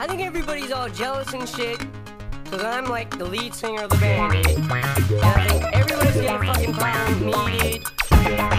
I think everybody's all jealous and shit. Cause I'm like the lead singer of the band. And I think everybody's getting fucking problem me, dude. And